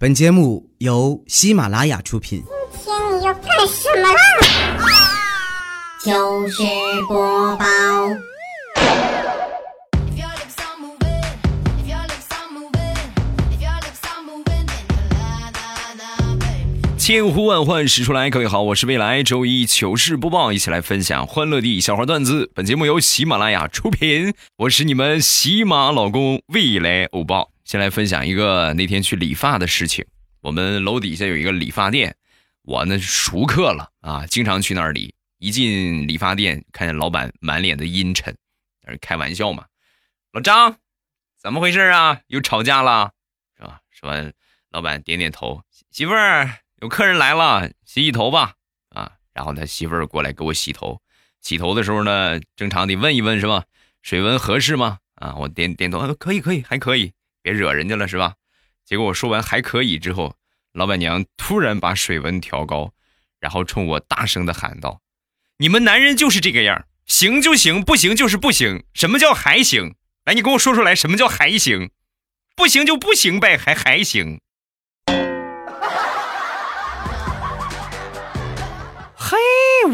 本节目由喜马拉雅出品。今天你要干什么啦？糗事播报，千呼万唤始出来，各位好，我是未来周一糗事播报，一起来分享欢乐地笑话段子。本节目由喜马拉雅出品，我是你们喜马老公未来欧包。先来分享一个那天去理发的事情。我们楼底下有一个理发店，我呢熟客了啊，经常去那儿理。一进理发店，看见老板满脸的阴沉，在那开玩笑嘛。老张，怎么回事啊？又吵架了是吧？说完，老板点点头，媳妇儿。有客人来了，洗洗头吧，啊，然后他媳妇儿过来给我洗头。洗头的时候呢，正常得问一问是吧？水温合适吗？啊，我点点头，可以，可以，还可以，别惹人家了是吧？结果我说完还可以之后，老板娘突然把水温调高，然后冲我大声的喊道：“你们男人就是这个样，行就行，不行就是不行。什么叫还行？来，你跟我说出来，什么叫还行？不行就不行呗，还还行。”嘿，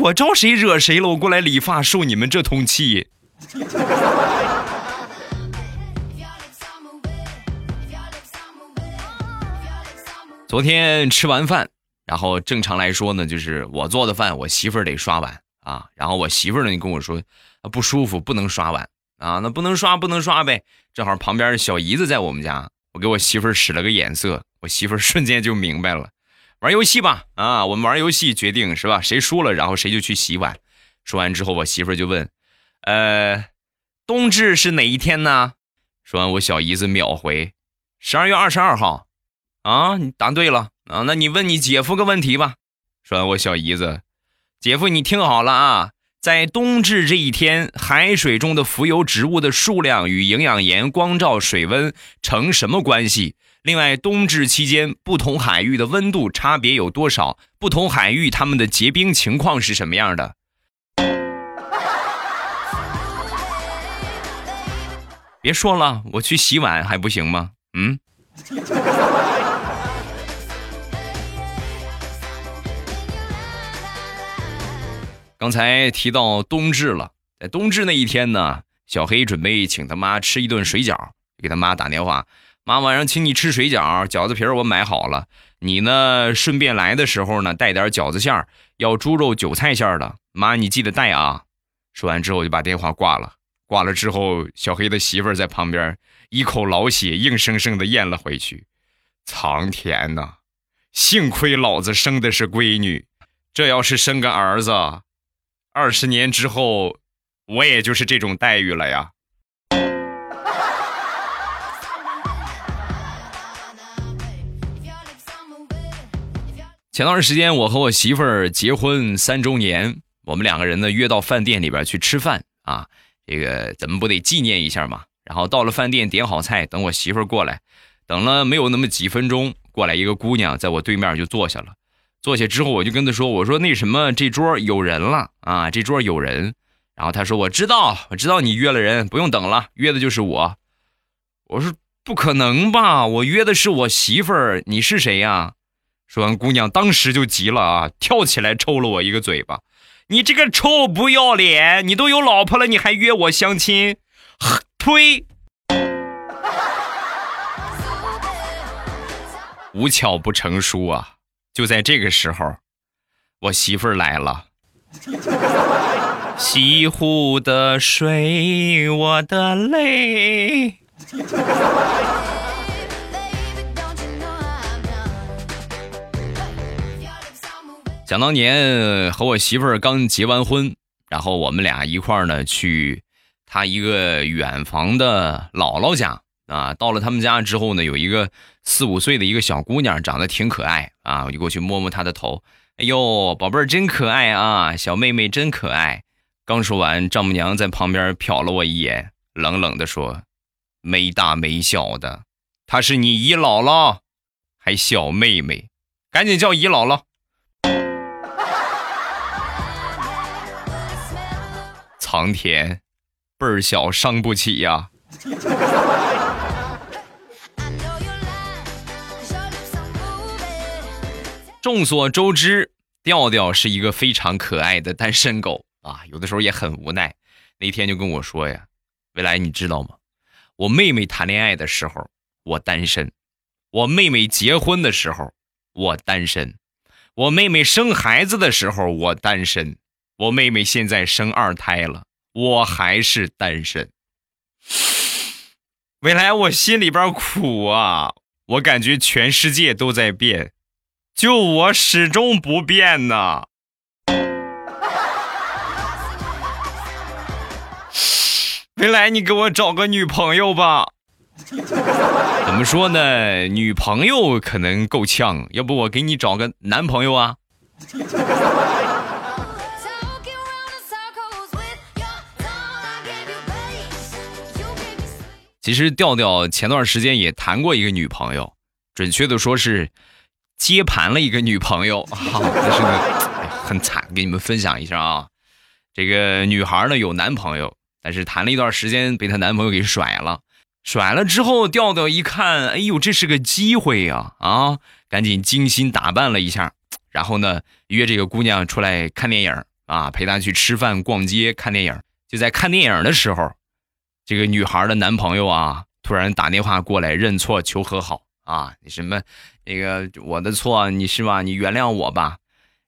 我招谁惹谁了？我过来理发受你们这通气。昨天吃完饭，然后正常来说呢，就是我做的饭，我媳妇儿得刷碗啊。然后我媳妇儿呢，就跟我说不舒服，不能刷碗啊。那不能刷，不能刷呗。正好旁边小姨子在我们家，我给我媳妇儿使了个眼色，我媳妇儿瞬间就明白了。玩游戏吧，啊，我们玩游戏决定是吧？谁输了，然后谁就去洗碗。说完之后，我媳妇就问：“呃，冬至是哪一天呢？”说完，我小姨子秒回：“十二月二十二号。”啊，你答对了啊！那你问你姐夫个问题吧。说，我小姨子：“姐夫，你听好了啊，在冬至这一天，海水中的浮游植物的数量与营养盐、光照、水温成什么关系？”另外，冬至期间不同海域的温度差别有多少？不同海域它们的结冰情况是什么样的？别说了，我去洗碗还不行吗？嗯。刚才提到冬至了，在冬至那一天呢，小黑准备请他妈吃一顿水饺，给他妈打电话。妈，晚上请你吃水饺，饺子皮我买好了。你呢，顺便来的时候呢，带点饺子馅儿，要猪肉韭菜馅儿的。妈，你记得带啊。说完之后就把电话挂了。挂了之后，小黑的媳妇儿在旁边一口老血硬生生的咽了回去。苍天呐，幸亏老子生的是闺女，这要是生个儿子，二十年之后，我也就是这种待遇了呀。前段时间，我和我媳妇儿结婚三周年，我们两个人呢约到饭店里边去吃饭啊，这个怎么不得纪念一下嘛？然后到了饭店，点好菜，等我媳妇儿过来，等了没有那么几分钟，过来一个姑娘在我对面就坐下了。坐下之后，我就跟他说：“我说那什么，这桌有人了啊，这桌有人。”然后他说：“我知道，我知道你约了人，不用等了，约的就是我。”我说：“不可能吧？我约的是我媳妇儿，你是谁呀？”说完，姑娘当时就急了啊，跳起来抽了我一个嘴巴。你这个臭不要脸！你都有老婆了，你还约我相亲？呸！无巧不成书啊！就在这个时候，我媳妇儿来了。西湖的水，我的泪。想当年和我媳妇儿刚结完婚，然后我们俩一块儿呢去他一个远房的姥姥家啊。到了他们家之后呢，有一个四五岁的一个小姑娘，长得挺可爱啊。我就过去摸摸她的头，哎呦，宝贝儿真可爱啊，小妹妹真可爱。刚说完，丈母娘在旁边瞟了我一眼，冷冷的说：“没大没小的，她是你姨姥姥，还小妹妹，赶紧叫姨姥姥。”苍天，辈儿小伤不起呀！众所周知，调调是一个非常可爱的单身狗啊，有的时候也很无奈。那天就跟我说呀：“未来，你知道吗？我妹妹谈恋爱的时候我单身，我妹妹结婚的时候我单身，我妹妹生孩子的时候我单身，我妹妹现在生二胎了，我还是单身。未来，我心里边苦啊，我感觉全世界都在变。”就我始终不变呢。未来，你给我找个女朋友吧。怎么说呢？女朋友可能够呛，要不我给你找个男朋友啊？其实调调前段时间也谈过一个女朋友，准确的说是。接盘了一个女朋友 啊，但是呢，很惨，给你们分享一下啊。这个女孩呢有男朋友，但是谈了一段时间，被她男朋友给甩了。甩了之后，调调一看，哎呦，这是个机会呀！啊，赶紧精心打扮了一下，然后呢，约这个姑娘出来看电影啊，陪她去吃饭、逛街、看电影。就在看电影的时候，这个女孩的男朋友啊，突然打电话过来认错求和好。啊，你什么，那个我的错，你是吧？你原谅我吧。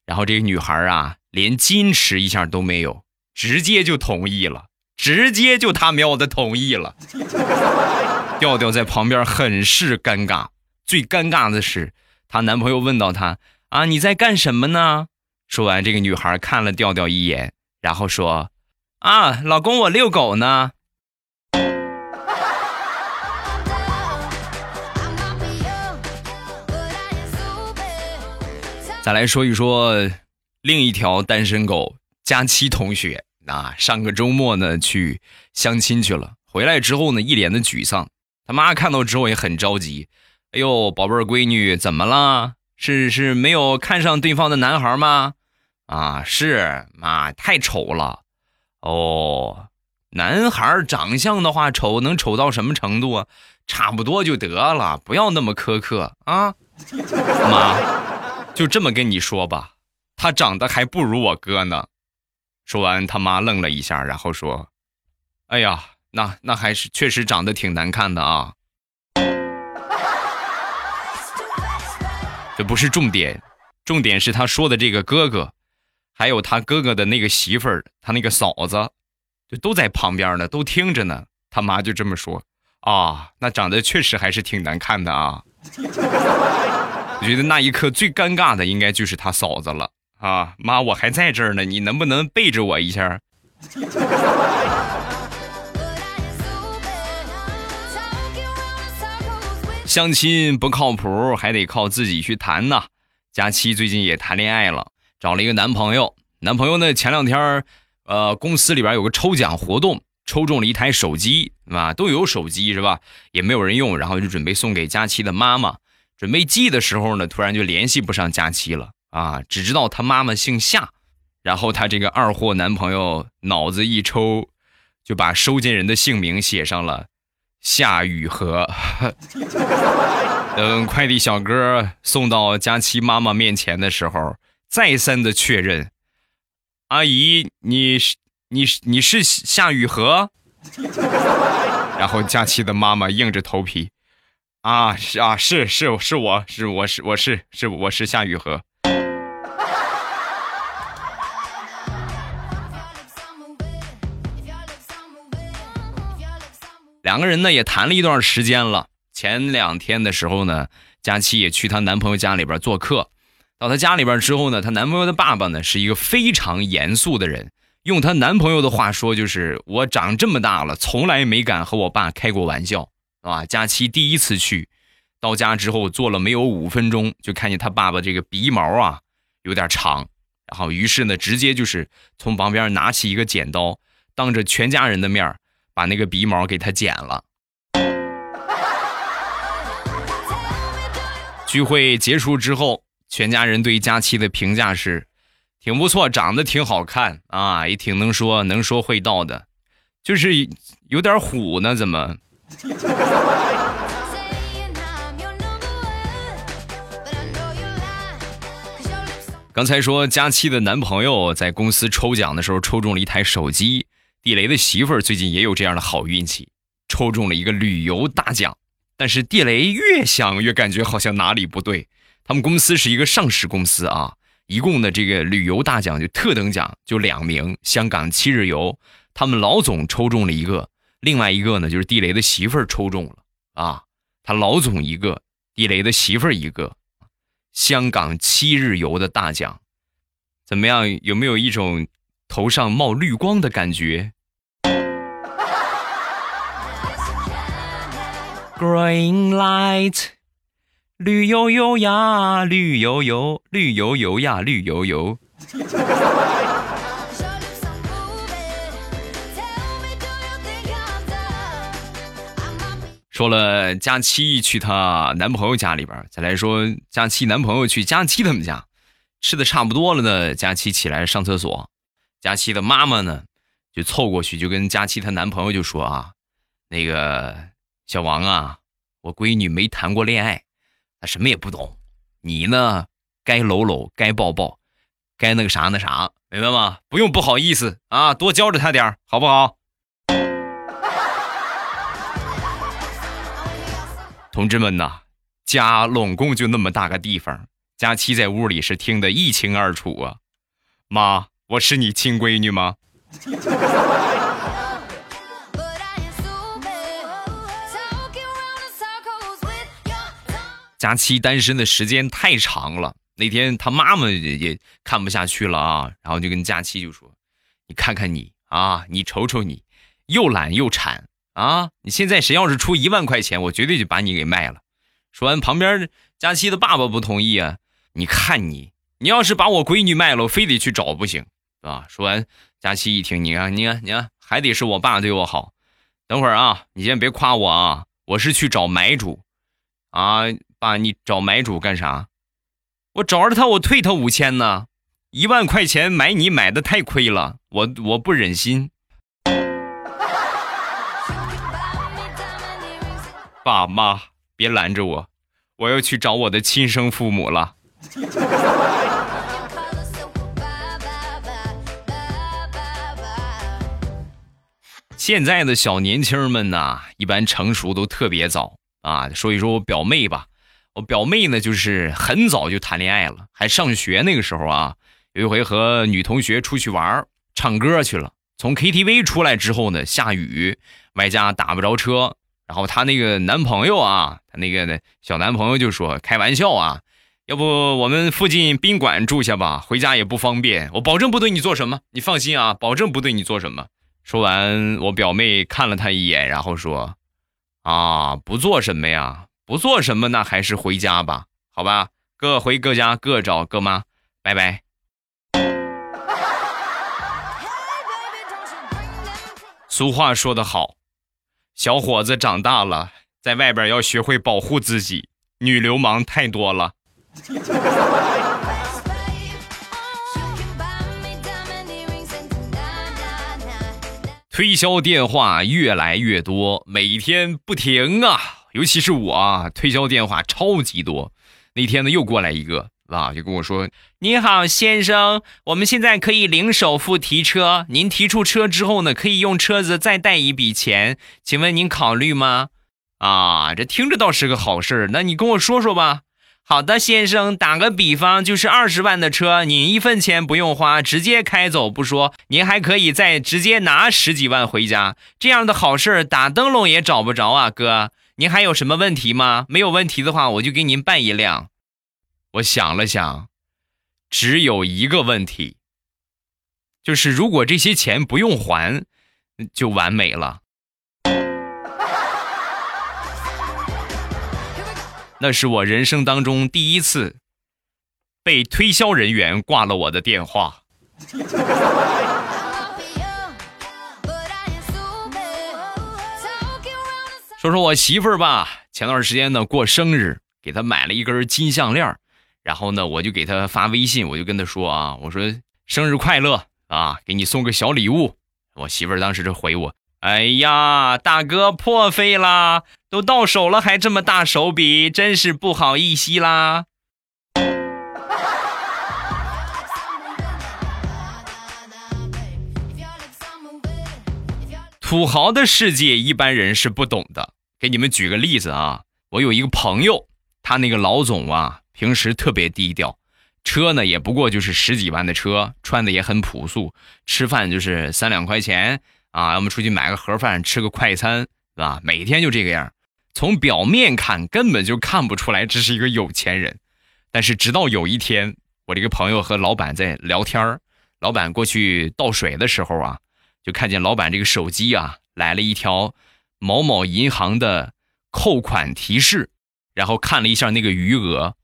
然后这个女孩啊，连矜持一下都没有，直接就同意了，直接就他喵的同意了。调调在旁边很是尴尬，最尴尬的是她男朋友问到她啊，你在干什么呢？说完，这个女孩看了调调一眼，然后说啊，老公，我遛狗呢。再来说一说另一条单身狗佳期同学啊，上个周末呢去相亲去了，回来之后呢一脸的沮丧，他妈看到之后也很着急，哎呦宝贝儿闺女怎么了？是是没有看上对方的男孩吗？啊是妈太丑了，哦，男孩长相的话丑能丑到什么程度啊？差不多就得了，不要那么苛刻啊，妈。就这么跟你说吧，他长得还不如我哥呢。说完，他妈愣了一下，然后说：“哎呀，那那还是确实长得挺难看的啊。”这不是重点，重点是他说的这个哥哥，还有他哥哥的那个媳妇儿，他那个嫂子，就都在旁边呢，都听着呢。他妈就这么说：“啊，那长得确实还是挺难看的啊。”我觉得那一刻最尴尬的应该就是他嫂子了啊！妈，我还在这儿呢，你能不能背着我一下？相亲不靠谱，还得靠自己去谈呐。佳期最近也谈恋爱了，找了一个男朋友。男朋友呢，前两天呃，公司里边有个抽奖活动，抽中了一台手机，啊，都有手机是吧？也没有人用，然后就准备送给佳期的妈妈。准备寄的时候呢，突然就联系不上佳期了啊！只知道他妈妈姓夏，然后他这个二货男朋友脑子一抽，就把收件人的姓名写上了夏雨荷。等快递小哥送到佳期妈妈面前的时候，再三的确认：“阿姨，你是你你是夏雨荷？” 然后佳期的妈妈硬着头皮。啊，是啊，是是是我是我是我是是我是夏雨荷。两个人呢也谈了一段时间了。前两天的时候呢，佳期也去她男朋友家里边做客。到她家里边之后呢，她男朋友的爸爸呢是一个非常严肃的人。用她男朋友的话说，就是我长这么大了，从来没敢和我爸开过玩笑。啊，佳期第一次去，到家之后坐了没有五分钟，就看见他爸爸这个鼻毛啊有点长，然后于是呢，直接就是从旁边拿起一个剪刀，当着全家人的面把那个鼻毛给他剪了。聚会结束之后，全家人对佳期的评价是，挺不错，长得挺好看啊，也挺能说，能说会道的，就是有点虎呢，怎么？刚才说佳期的男朋友在公司抽奖的时候抽中了一台手机，地雷的媳妇儿最近也有这样的好运气，抽中了一个旅游大奖。但是地雷越想越感觉好像哪里不对。他们公司是一个上市公司啊，一共的这个旅游大奖就特等奖就两名，香港七日游，他们老总抽中了一个，另外一个呢就是地雷的媳妇儿抽中了啊，他老总一个，地雷的媳妇儿一个。香港七日游的大奖，怎么样？有没有一种头上冒绿光的感觉？Green light，绿油油呀，绿油油，绿油油呀，绿油油。说了佳期去她男朋友家里边，再来说佳期男朋友去佳期他们家，吃的差不多了呢。佳期起来上厕所，佳期的妈妈呢就凑过去就跟佳期她男朋友就说啊，那个小王啊，我闺女没谈过恋爱，她什么也不懂，你呢该搂搂，该抱抱，该那个啥那啥，明白吗？不用不好意思啊，多教着她点好不好？同志们呐，家拢共就那么大个地方，佳期在屋里是听得一清二楚啊。妈，我是你亲闺女吗？佳期单身的时间太长了，那天他妈妈也也看不下去了啊，然后就跟佳期就说：“你看看你啊，你瞅瞅你，又懒又馋。”啊！你现在谁要是出一万块钱，我绝对就把你给卖了。说完，旁边佳期的爸爸不同意啊！你看你，你要是把我闺女卖了，我非得去找不行，啊！说完，佳期一听，你看，你看，你看，还得是我爸对我好。等会儿啊，你先别夸我啊，我是去找买主。啊，爸，你找买主干啥？我找着他，我退他五千呢。一万块钱买你买的太亏了，我我不忍心。爸妈，别拦着我，我要去找我的亲生父母了。现在的小年轻们呢，一般成熟都特别早啊。说一说我表妹吧，我表妹呢，就是很早就谈恋爱了，还上学那个时候啊，有一回和女同学出去玩唱歌去了，从 KTV 出来之后呢，下雨，外加打不着车。然后她那个男朋友啊，她那个小男朋友就说：“开玩笑啊，要不我们附近宾馆住下吧，回家也不方便。我保证不对你做什么，你放心啊，保证不对你做什么。”说完，我表妹看了他一眼，然后说：“啊，不做什么呀？不做什么，那还是回家吧，好吧，各回各家，各找各妈，拜拜。”俗话说得好。小伙子长大了，在外边要学会保护自己，女流氓太多了。推销电话越来越多，每天不停啊，尤其是我啊，推销电话超级多。那天呢，又过来一个。啊，就跟我说：“你好，先生，我们现在可以零首付提车。您提出车之后呢，可以用车子再贷一笔钱，请问您考虑吗？”啊，这听着倒是个好事儿那你跟我说说吧。好的，先生，打个比方，就是二十万的车，您一分钱不用花，直接开走不说，您还可以再直接拿十几万回家。这样的好事儿打灯笼也找不着啊，哥。您还有什么问题吗？没有问题的话，我就给您办一辆。我想了想，只有一个问题，就是如果这些钱不用还，就完美了。那是我人生当中第一次被推销人员挂了我的电话。说说我媳妇儿吧，前段时间呢过生日，给她买了一根金项链然后呢我就给他发微信我就跟他说啊我说生日快乐啊给你送个小礼物。我媳妇儿当时就回我哎呀大哥破费啦都到手了还这么大手笔真是不好意思啦。土豪的世界一般人是不懂的。给你们举个例子啊我有一个朋友他那个老总啊平时特别低调，车呢也不过就是十几万的车，穿的也很朴素，吃饭就是三两块钱啊，要么出去买个盒饭，吃个快餐，是吧？每天就这个样，从表面看根本就看不出来这是一个有钱人。但是直到有一天，我这个朋友和老板在聊天老板过去倒水的时候啊，就看见老板这个手机啊来了一条。某某银行的扣款提示，然后看了一下那个余额，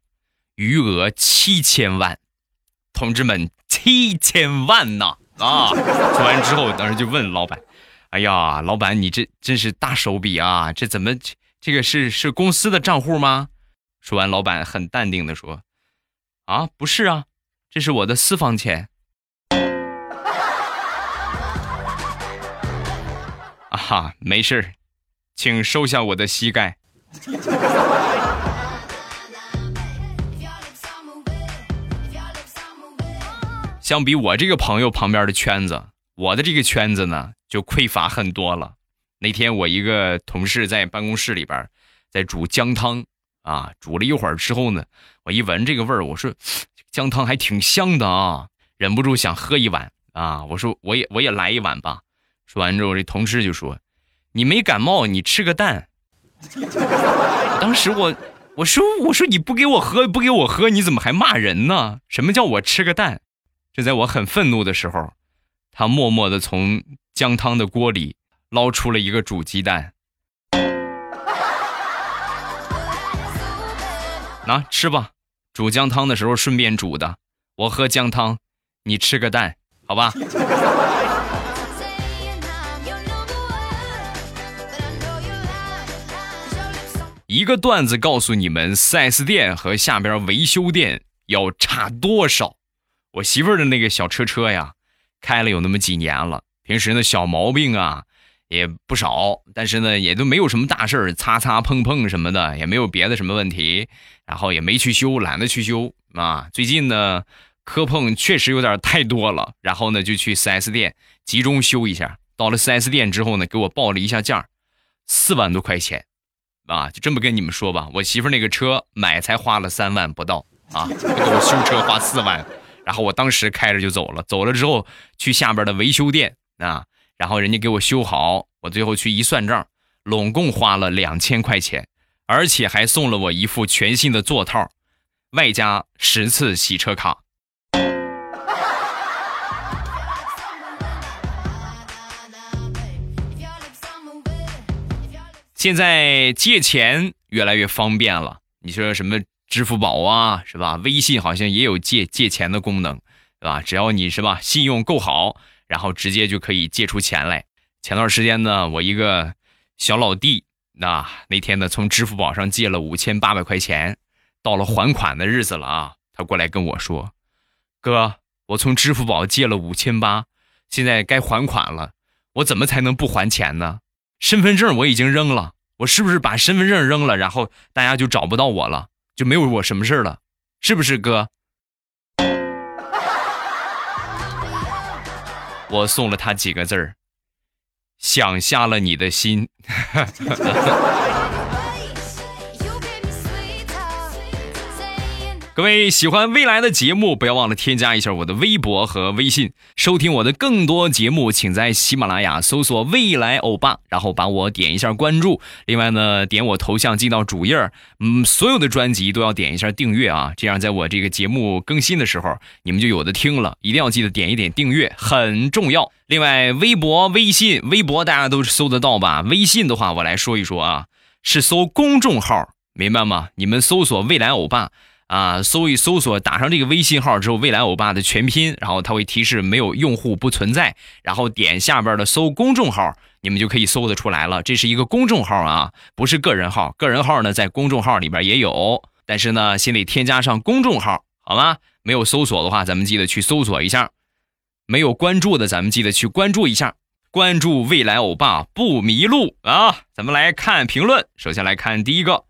余额七千万，同志们，七千万呐！啊，说完之后，当时就问老板：“哎呀，老板，你这真是大手笔啊！这怎么这个是是公司的账户吗？”说完，老板很淡定的说：“啊，不是啊，这是我的私房钱。”啊哈，没事。请收下我的膝盖。相比我这个朋友旁边的圈子，我的这个圈子呢就匮乏很多了。那天我一个同事在办公室里边在煮姜汤啊，煮了一会儿之后呢，我一闻这个味儿，我说姜汤还挺香的啊，忍不住想喝一碗啊。我说我也我也来一碗吧。说完之后，这同事就说。你没感冒，你吃个蛋。当时我我说我说你不给我喝不给我喝，你怎么还骂人呢？什么叫我吃个蛋？就在我很愤怒的时候，他默默的从姜汤的锅里捞出了一个煮鸡蛋。拿吃吧，煮姜汤的时候顺便煮的。我喝姜汤，你吃个蛋，好吧？一个段子告诉你们，4S 店和下边维修店要差多少？我媳妇儿的那个小车车呀，开了有那么几年了，平时呢小毛病啊也不少，但是呢也都没有什么大事儿，擦擦碰碰什么的也没有别的什么问题，然后也没去修，懒得去修啊。最近呢磕碰确实有点太多了，然后呢就去 4S 店集中修一下。到了 4S 店之后呢，给我报了一下价，四万多块钱。啊，就这么跟你们说吧，我媳妇那个车买才花了三万不到啊，给我修车花四万，然后我当时开着就走了，走了之后去下边的维修店啊，然后人家给我修好，我最后去一算账，拢共花了两千块钱，而且还送了我一副全新的座套，外加十次洗车卡。现在借钱越来越方便了，你说什么支付宝啊，是吧？微信好像也有借借钱的功能，对吧？只要你是吧，信用够好，然后直接就可以借出钱来。前段时间呢，我一个小老弟，那那天呢，从支付宝上借了五千八百块钱，到了还款的日子了啊，他过来跟我说：“哥，我从支付宝借了五千八，现在该还款了，我怎么才能不还钱呢？”身份证我已经扔了，我是不是把身份证扔了，然后大家就找不到我了，就没有我什么事了，是不是哥？我送了他几个字儿，想瞎了你的心。各位喜欢未来的节目，不要忘了添加一下我的微博和微信，收听我的更多节目，请在喜马拉雅搜索“未来欧巴”，然后把我点一下关注。另外呢，点我头像进到主页嗯，所有的专辑都要点一下订阅啊，这样在我这个节目更新的时候，你们就有的听了。一定要记得点一点订阅，很重要。另外，微博、微信，微博大家都是搜得到吧？微信的话，我来说一说啊，是搜公众号，明白吗？你们搜索“未来欧巴”。啊，搜一搜索，打上这个微信号之后，未来欧巴的全拼，然后它会提示没有用户不存在，然后点下边的搜公众号，你们就可以搜得出来了。这是一个公众号啊，不是个人号。个人号呢，在公众号里边也有，但是呢，先得添加上公众号，好吗？没有搜索的话，咱们记得去搜索一下；没有关注的，咱们记得去关注一下。关注未来欧巴不迷路啊！咱们来看评论，首先来看第一个。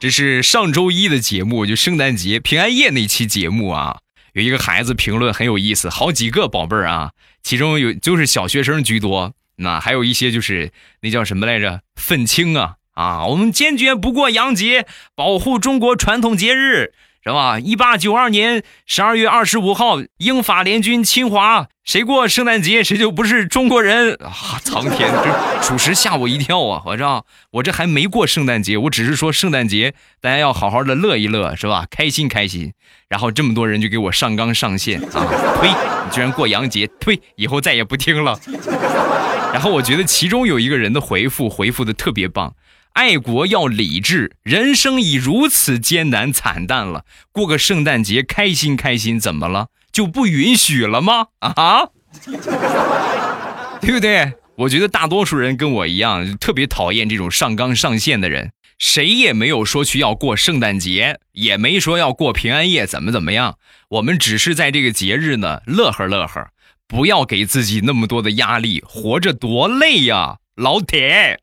这是上周一的节目，就圣诞节平安夜那期节目啊，有一个孩子评论很有意思，好几个宝贝儿啊。其中有就是小学生居多，那还有一些就是那叫什么来着？愤青啊啊！我们坚决不过洋节，保护中国传统节日。是吧？一八九二年十二月二十五号，英法联军侵华，谁过圣诞节谁就不是中国人啊！苍天，这属实吓我一跳啊！我这我这还没过圣诞节，我只是说圣诞节大家要好好的乐一乐，是吧？开心开心。然后这么多人就给我上纲上线啊！呸！你居然过洋节，呸！以后再也不听了。然后我觉得其中有一个人的回复回复的特别棒。爱国要理智，人生已如此艰难惨淡了，过个圣诞节开心开心，怎么了？就不允许了吗？啊，对不对？我觉得大多数人跟我一样，特别讨厌这种上纲上线的人。谁也没有说去要过圣诞节，也没说要过平安夜，怎么怎么样？我们只是在这个节日呢，乐呵乐呵，不要给自己那么多的压力，活着多累呀，老铁。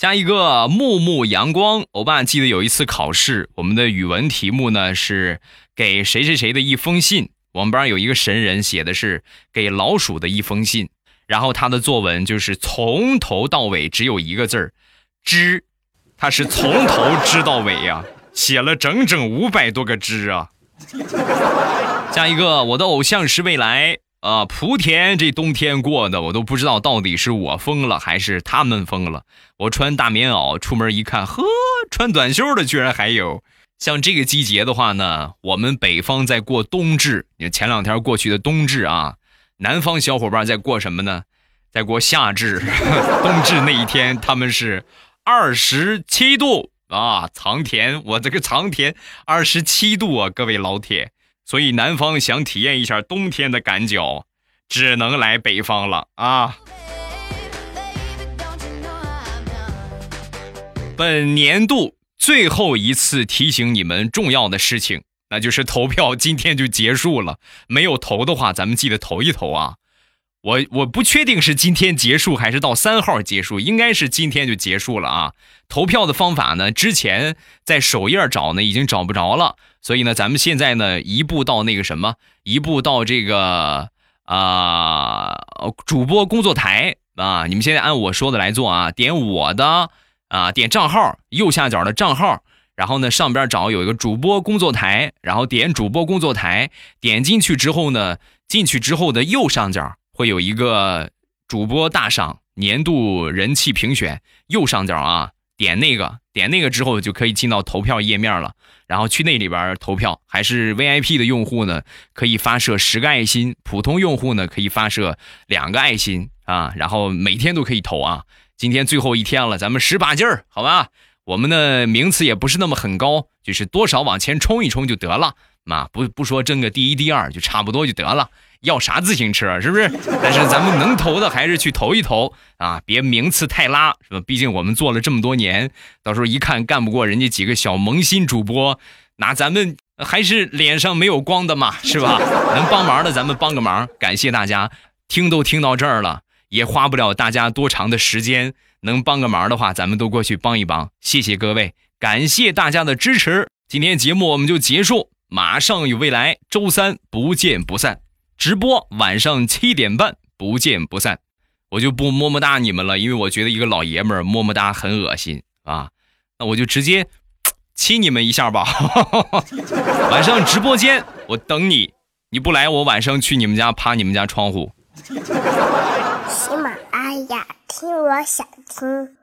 加一个木木阳光，欧巴记得有一次考试，我们的语文题目呢是给谁谁谁的一封信。我们班有一个神人写的是给老鼠的一封信，然后他的作文就是从头到尾只有一个字儿，知，他是从头知到尾呀，写了整整五百多个知啊。加一个，我的偶像是未来。啊，莆田这冬天过的，我都不知道到底是我疯了还是他们疯了。我穿大棉袄出门一看，呵，穿短袖的居然还有。像这个季节的话呢，我们北方在过冬至，前两天过去的冬至啊，南方小伙伴在过什么呢？在过夏至。冬至那一天他们是二十七度啊，藏田，我这个藏田二十七度啊，各位老铁。所以南方想体验一下冬天的感脚，只能来北方了啊！本年度最后一次提醒你们重要的事情，那就是投票今天就结束了。没有投的话，咱们记得投一投啊！我我不确定是今天结束还是到三号结束，应该是今天就结束了啊！投票的方法呢，之前在首页找呢，已经找不着了。所以呢，咱们现在呢，一步到那个什么，一步到这个啊，主播工作台啊，你们现在按我说的来做啊，点我的啊，点账号右下角的账号，然后呢，上边找有一个主播工作台，然后点主播工作台，点进去之后呢，进去之后的右上角会有一个主播大赏年度人气评选，右上角啊，点那个，点那个之后就可以进到投票页面了。然后去那里边投票，还是 VIP 的用户呢，可以发射十个爱心；普通用户呢，可以发射两个爱心啊。然后每天都可以投啊。今天最后一天了，咱们使把劲儿，好吧？我们的名次也不是那么很高，就是多少往前冲一冲就得了嘛。不不说争个第一、第二，就差不多就得了。要啥自行车是不是？但是咱们能投的还是去投一投啊，别名次太拉是吧？毕竟我们做了这么多年，到时候一看干不过人家几个小萌新主播，那咱们还是脸上没有光的嘛，是吧？能帮忙的咱们帮个忙，感谢大家，听都听到这儿了，也花不了大家多长的时间，能帮个忙的话，咱们都过去帮一帮，谢谢各位，感谢大家的支持，今天节目我们就结束，马上有未来，周三不见不散。直播晚上七点半，不见不散。我就不么么哒你们了，因为我觉得一个老爷们儿么么哒很恶心啊。那我就直接亲你们一下吧。晚上直播间我等你，你不来我晚上去你们家趴你们家窗户。喜马拉雅听，我想听。